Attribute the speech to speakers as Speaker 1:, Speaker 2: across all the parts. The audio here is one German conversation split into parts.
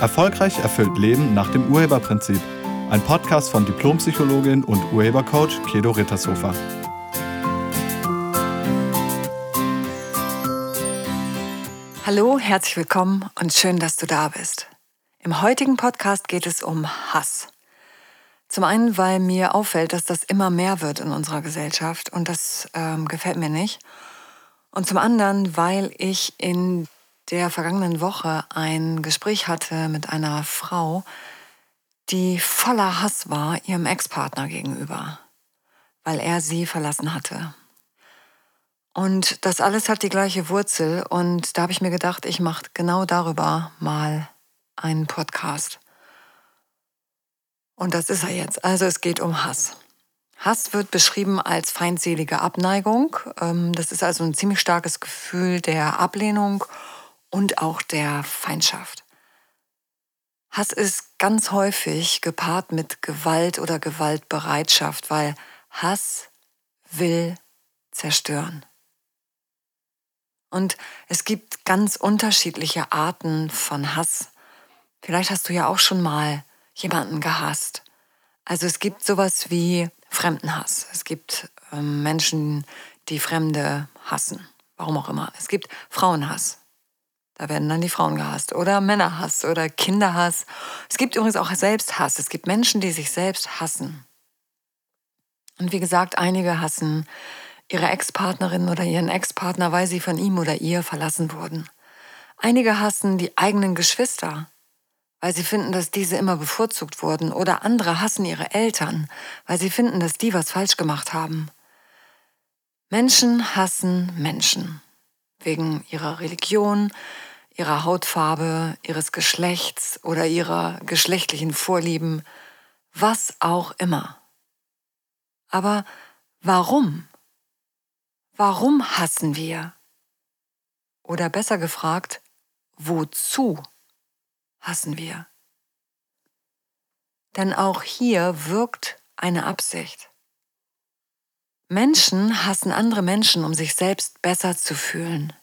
Speaker 1: Erfolgreich erfüllt Leben nach dem Urheberprinzip. Ein Podcast von Diplompsychologin und Urhebercoach Kedo Rittershofer.
Speaker 2: Hallo, herzlich willkommen und schön, dass du da bist. Im heutigen Podcast geht es um Hass. Zum einen, weil mir auffällt, dass das immer mehr wird in unserer Gesellschaft und das ähm, gefällt mir nicht. Und zum anderen, weil ich in der vergangenen Woche ein Gespräch hatte mit einer Frau, die voller Hass war ihrem Ex-Partner gegenüber, weil er sie verlassen hatte. Und das alles hat die gleiche Wurzel und da habe ich mir gedacht, ich mache genau darüber mal einen Podcast. Und das ist er jetzt. Also es geht um Hass. Hass wird beschrieben als feindselige Abneigung. Ähm, das ist also ein ziemlich starkes Gefühl der Ablehnung und auch der Feindschaft. Hass ist ganz häufig gepaart mit Gewalt oder Gewaltbereitschaft, weil Hass will zerstören. Und es gibt ganz unterschiedliche Arten von Hass. Vielleicht hast du ja auch schon mal jemanden gehasst. Also es gibt sowas wie Fremdenhass. Es gibt ähm, Menschen, die Fremde hassen. Warum auch immer. Es gibt Frauenhass. Da werden dann die Frauen gehasst. Oder Männerhass oder Kinderhass. Es gibt übrigens auch Selbsthass. Es gibt Menschen, die sich selbst hassen. Und wie gesagt, einige hassen ihre Ex-Partnerin oder ihren Ex-Partner, weil sie von ihm oder ihr verlassen wurden. Einige hassen die eigenen Geschwister, weil sie finden, dass diese immer bevorzugt wurden. Oder andere hassen ihre Eltern, weil sie finden, dass die was falsch gemacht haben. Menschen hassen Menschen. Wegen ihrer Religion, ihrer Hautfarbe, ihres Geschlechts oder ihrer geschlechtlichen Vorlieben, was auch immer. Aber warum? Warum hassen wir? Oder besser gefragt, wozu hassen wir? Denn auch hier wirkt eine Absicht. Menschen hassen andere Menschen, um sich selbst besser zu fühlen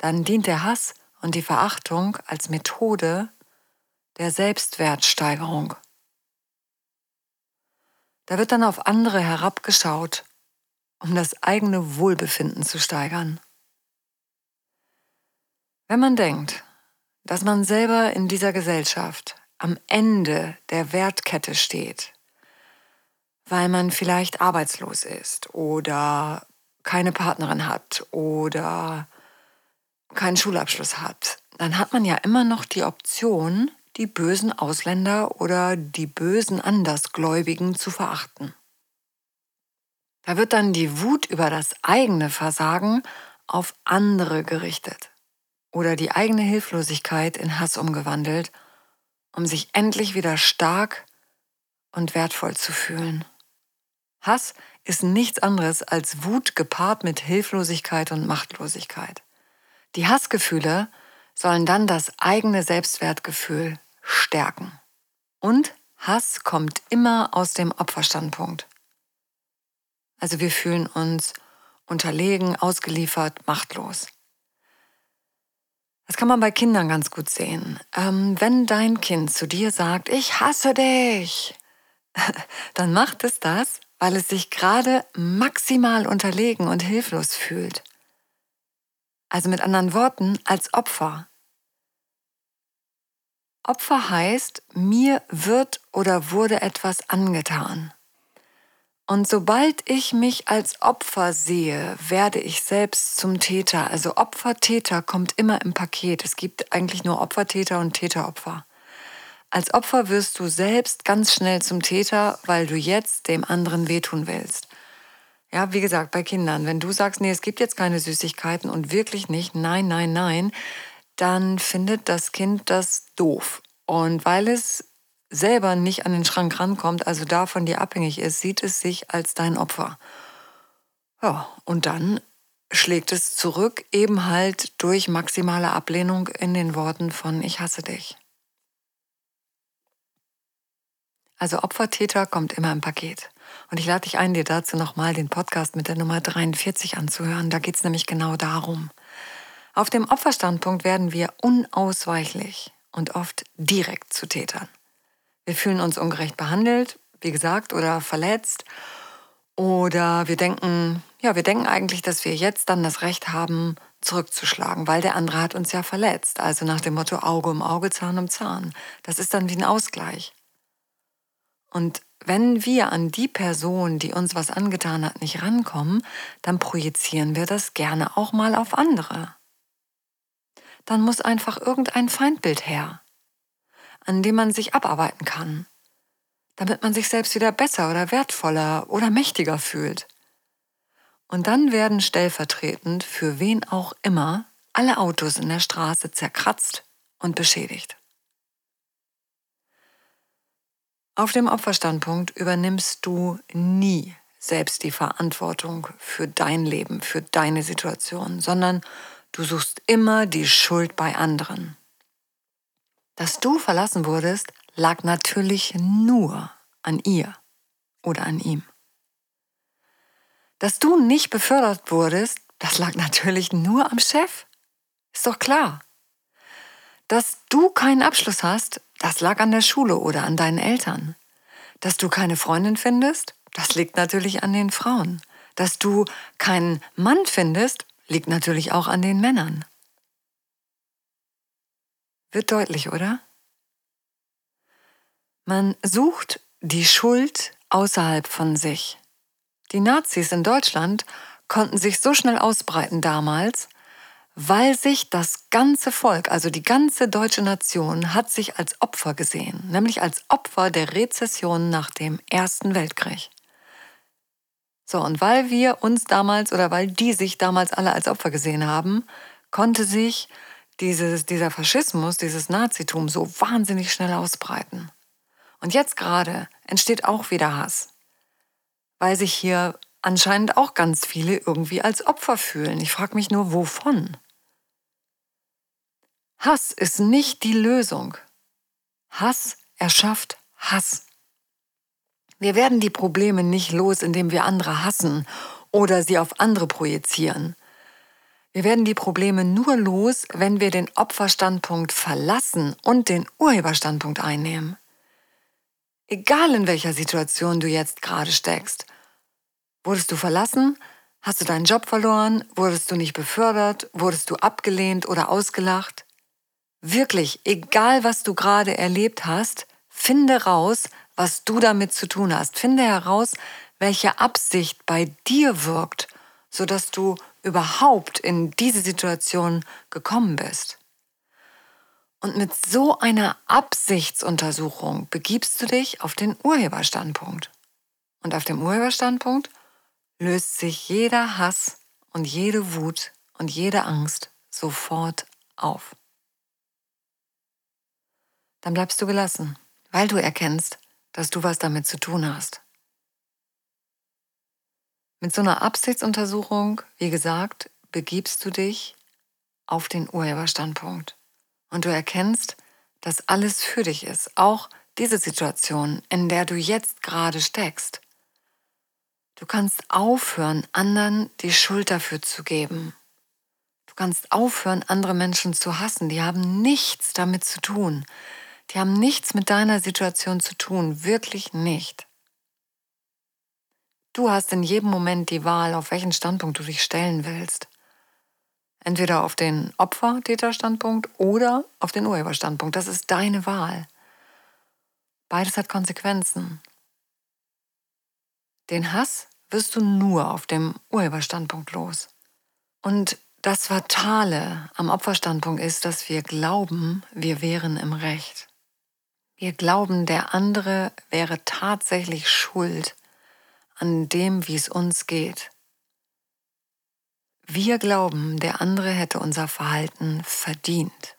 Speaker 2: dann dient der Hass und die Verachtung als Methode der Selbstwertsteigerung. Da wird dann auf andere herabgeschaut, um das eigene Wohlbefinden zu steigern. Wenn man denkt, dass man selber in dieser Gesellschaft am Ende der Wertkette steht, weil man vielleicht arbeitslos ist oder keine Partnerin hat oder keinen Schulabschluss hat, dann hat man ja immer noch die Option, die bösen Ausländer oder die bösen Andersgläubigen zu verachten. Da wird dann die Wut über das eigene Versagen auf andere gerichtet oder die eigene Hilflosigkeit in Hass umgewandelt, um sich endlich wieder stark und wertvoll zu fühlen. Hass ist nichts anderes als Wut gepaart mit Hilflosigkeit und Machtlosigkeit. Die Hassgefühle sollen dann das eigene Selbstwertgefühl stärken. Und Hass kommt immer aus dem Opferstandpunkt. Also wir fühlen uns unterlegen, ausgeliefert, machtlos. Das kann man bei Kindern ganz gut sehen. Ähm, wenn dein Kind zu dir sagt, ich hasse dich, dann macht es das, weil es sich gerade maximal unterlegen und hilflos fühlt. Also mit anderen Worten, als Opfer. Opfer heißt, mir wird oder wurde etwas angetan. Und sobald ich mich als Opfer sehe, werde ich selbst zum Täter. Also Opfer-Täter kommt immer im Paket. Es gibt eigentlich nur Opfer-Täter und Täter-Opfer. Als Opfer wirst du selbst ganz schnell zum Täter, weil du jetzt dem anderen wehtun willst. Ja, wie gesagt, bei Kindern, wenn du sagst, nee, es gibt jetzt keine Süßigkeiten und wirklich nicht, nein, nein, nein, dann findet das Kind das doof. Und weil es selber nicht an den Schrank rankommt, also davon dir abhängig ist, sieht es sich als dein Opfer. Ja, und dann schlägt es zurück, eben halt durch maximale Ablehnung in den Worten von Ich hasse dich. Also Opfertäter kommt immer im Paket. Und ich lade dich ein, dir dazu nochmal den Podcast mit der Nummer 43 anzuhören. Da geht es nämlich genau darum. Auf dem Opferstandpunkt werden wir unausweichlich und oft direkt zu Tätern. Wir fühlen uns ungerecht behandelt, wie gesagt, oder verletzt. Oder wir denken, ja, wir denken eigentlich, dass wir jetzt dann das Recht haben, zurückzuschlagen, weil der andere hat uns ja verletzt. Also nach dem Motto Auge um Auge, Zahn um Zahn. Das ist dann wie ein Ausgleich. Und wenn wir an die Person, die uns was angetan hat, nicht rankommen, dann projizieren wir das gerne auch mal auf andere. Dann muss einfach irgendein Feindbild her, an dem man sich abarbeiten kann, damit man sich selbst wieder besser oder wertvoller oder mächtiger fühlt. Und dann werden stellvertretend für wen auch immer alle Autos in der Straße zerkratzt und beschädigt. Auf dem Opferstandpunkt übernimmst du nie selbst die Verantwortung für dein Leben, für deine Situation, sondern du suchst immer die Schuld bei anderen. Dass du verlassen wurdest, lag natürlich nur an ihr oder an ihm. Dass du nicht befördert wurdest, das lag natürlich nur am Chef. Ist doch klar. Dass du keinen Abschluss hast, das lag an der Schule oder an deinen Eltern. Dass du keine Freundin findest, das liegt natürlich an den Frauen. Dass du keinen Mann findest, liegt natürlich auch an den Männern. Wird deutlich, oder? Man sucht die Schuld außerhalb von sich. Die Nazis in Deutschland konnten sich so schnell ausbreiten damals, weil sich das ganze Volk, also die ganze deutsche Nation, hat sich als Opfer gesehen, nämlich als Opfer der Rezession nach dem Ersten Weltkrieg. So, und weil wir uns damals oder weil die sich damals alle als Opfer gesehen haben, konnte sich dieses, dieser Faschismus, dieses Nazitum so wahnsinnig schnell ausbreiten. Und jetzt gerade entsteht auch wieder Hass weil sich hier anscheinend auch ganz viele irgendwie als Opfer fühlen. Ich frage mich nur, wovon? Hass ist nicht die Lösung. Hass erschafft Hass. Wir werden die Probleme nicht los, indem wir andere hassen oder sie auf andere projizieren. Wir werden die Probleme nur los, wenn wir den Opferstandpunkt verlassen und den Urheberstandpunkt einnehmen. Egal in welcher Situation du jetzt gerade steckst. Wurdest du verlassen? Hast du deinen Job verloren? Wurdest du nicht befördert? Wurdest du abgelehnt oder ausgelacht? Wirklich, egal was du gerade erlebt hast, finde raus, was du damit zu tun hast. Finde heraus, welche Absicht bei dir wirkt, sodass du überhaupt in diese Situation gekommen bist. Und mit so einer Absichtsuntersuchung begibst du dich auf den Urheberstandpunkt. Und auf dem Urheberstandpunkt löst sich jeder Hass und jede Wut und jede Angst sofort auf. Dann bleibst du gelassen, weil du erkennst, dass du was damit zu tun hast. Mit so einer Absichtsuntersuchung, wie gesagt, begibst du dich auf den Urheberstandpunkt. Und du erkennst, dass alles für dich ist, auch diese Situation, in der du jetzt gerade steckst. Du kannst aufhören, anderen die Schuld dafür zu geben. Du kannst aufhören, andere Menschen zu hassen. Die haben nichts damit zu tun. Die haben nichts mit deiner Situation zu tun, wirklich nicht. Du hast in jedem Moment die Wahl, auf welchen Standpunkt du dich stellen willst. Entweder auf den Opfer-Täter-Standpunkt oder auf den Urheber-Standpunkt. Das ist deine Wahl. Beides hat Konsequenzen. Den Hass wirst du nur auf dem Urheberstandpunkt los. Und das Fatale am Opferstandpunkt ist, dass wir glauben, wir wären im Recht. Wir glauben, der andere wäre tatsächlich schuld an dem, wie es uns geht. Wir glauben, der andere hätte unser Verhalten verdient.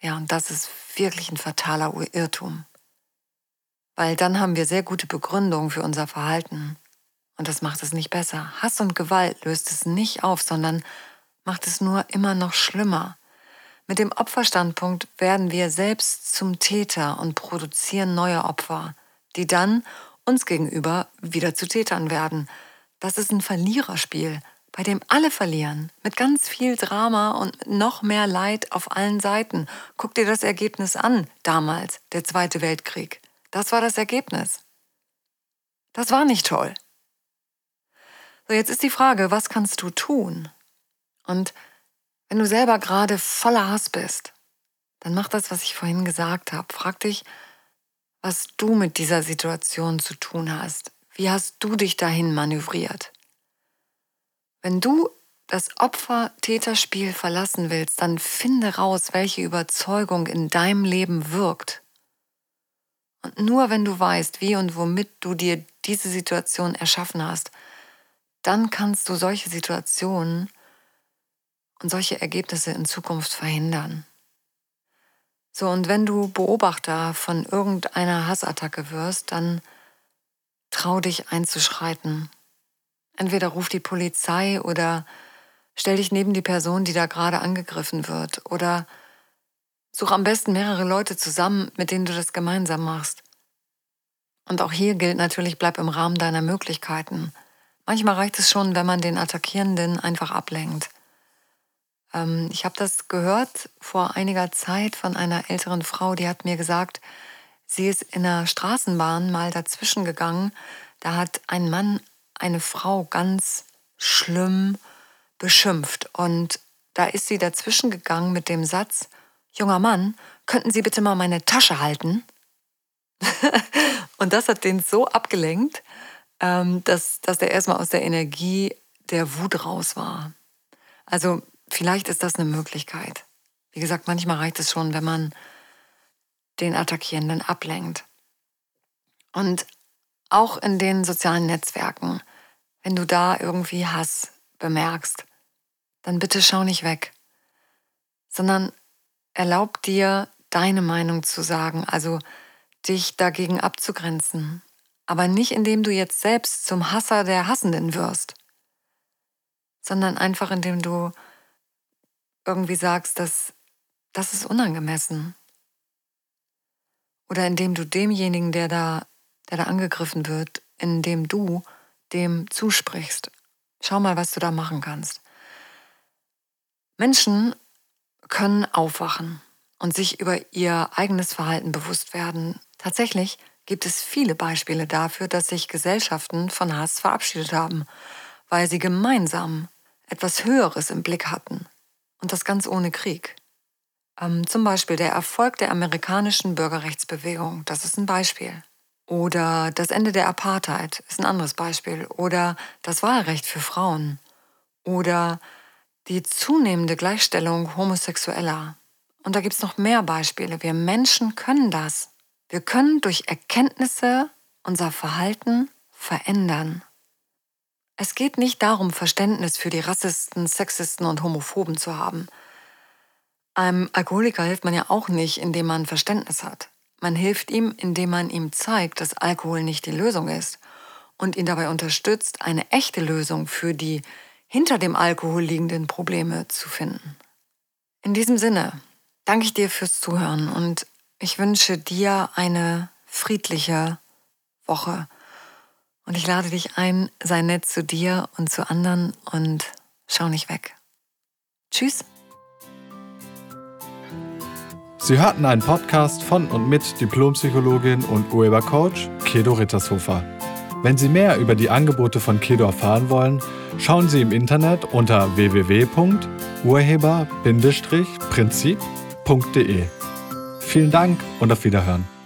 Speaker 2: Ja, und das ist wirklich ein fataler Irrtum. Weil dann haben wir sehr gute Begründungen für unser Verhalten. Und das macht es nicht besser. Hass und Gewalt löst es nicht auf, sondern macht es nur immer noch schlimmer. Mit dem Opferstandpunkt werden wir selbst zum Täter und produzieren neue Opfer, die dann uns gegenüber wieder zu Tätern werden. Das ist ein Verliererspiel. bei dem alle verlieren, mit ganz viel Drama und noch mehr Leid auf allen Seiten. Guck dir das Ergebnis an, damals, der Zweite Weltkrieg. Das war das Ergebnis. Das war nicht toll. So, jetzt ist die Frage, was kannst du tun? Und wenn du selber gerade voller Hass bist, dann mach das, was ich vorhin gesagt habe. Frag dich, was du mit dieser Situation zu tun hast. Wie hast du dich dahin manövriert? Wenn du das Opfer-Täterspiel verlassen willst, dann finde raus, welche Überzeugung in deinem Leben wirkt. Und nur wenn du weißt, wie und womit du dir diese Situation erschaffen hast, dann kannst du solche Situationen und solche Ergebnisse in Zukunft verhindern. So, und wenn du Beobachter von irgendeiner Hassattacke wirst, dann trau dich einzuschreiten Entweder ruf die Polizei oder stell dich neben die Person, die da gerade angegriffen wird. Oder such am besten mehrere Leute zusammen, mit denen du das gemeinsam machst. Und auch hier gilt natürlich, bleib im Rahmen deiner Möglichkeiten. Manchmal reicht es schon, wenn man den Attackierenden einfach ablenkt. Ähm, ich habe das gehört vor einiger Zeit von einer älteren Frau, die hat mir gesagt, sie ist in der Straßenbahn mal dazwischen gegangen. Da hat ein Mann eine Frau ganz schlimm beschimpft. Und da ist sie dazwischen gegangen mit dem Satz, junger Mann, könnten Sie bitte mal meine Tasche halten? und das hat den so abgelenkt, ähm, dass, dass er erstmal aus der Energie der Wut raus war. Also vielleicht ist das eine Möglichkeit. Wie gesagt, manchmal reicht es schon, wenn man den Attackierenden ablenkt. Und auch in den sozialen Netzwerken wenn du da irgendwie Hass bemerkst, dann bitte schau nicht weg, sondern erlaub dir, deine Meinung zu sagen, also dich dagegen abzugrenzen, aber nicht indem du jetzt selbst zum Hasser der Hassenden wirst, sondern einfach indem du irgendwie sagst, dass das ist unangemessen. Oder indem du demjenigen, der da, der da angegriffen wird, indem du dem zusprichst. Schau mal, was du da machen kannst. Menschen können aufwachen und sich über ihr eigenes Verhalten bewusst werden. Tatsächlich gibt es viele Beispiele dafür, dass sich Gesellschaften von Hass verabschiedet haben, weil sie gemeinsam etwas Höheres im Blick hatten. Und das ganz ohne Krieg. Ähm, zum Beispiel der Erfolg der amerikanischen Bürgerrechtsbewegung, das ist ein Beispiel. Oder das Ende der Apartheid ist ein anderes Beispiel. Oder das Wahlrecht für Frauen. Oder die zunehmende Gleichstellung Homosexueller. Und da gibt es noch mehr Beispiele. Wir Menschen können das. Wir können durch Erkenntnisse unser Verhalten verändern. Es geht nicht darum, Verständnis für die Rassisten, Sexisten und Homophoben zu haben. Einem Alkoholiker hilft man ja auch nicht, indem man Verständnis hat. Man hilft ihm, indem man ihm zeigt, dass Alkohol nicht die Lösung ist und ihn dabei unterstützt, eine echte Lösung für die hinter dem Alkohol liegenden Probleme zu finden. In diesem Sinne danke ich dir fürs Zuhören und ich wünsche dir eine friedliche Woche. Und ich lade dich ein, sei nett zu dir und zu anderen und schau nicht weg. Tschüss.
Speaker 1: Sie hörten einen Podcast von und mit Diplompsychologin und Urhebercoach Kedo Rittershofer. Wenn Sie mehr über die Angebote von Kedo erfahren wollen, schauen Sie im Internet unter www.urheber-prinzip.de. Vielen Dank und auf Wiederhören.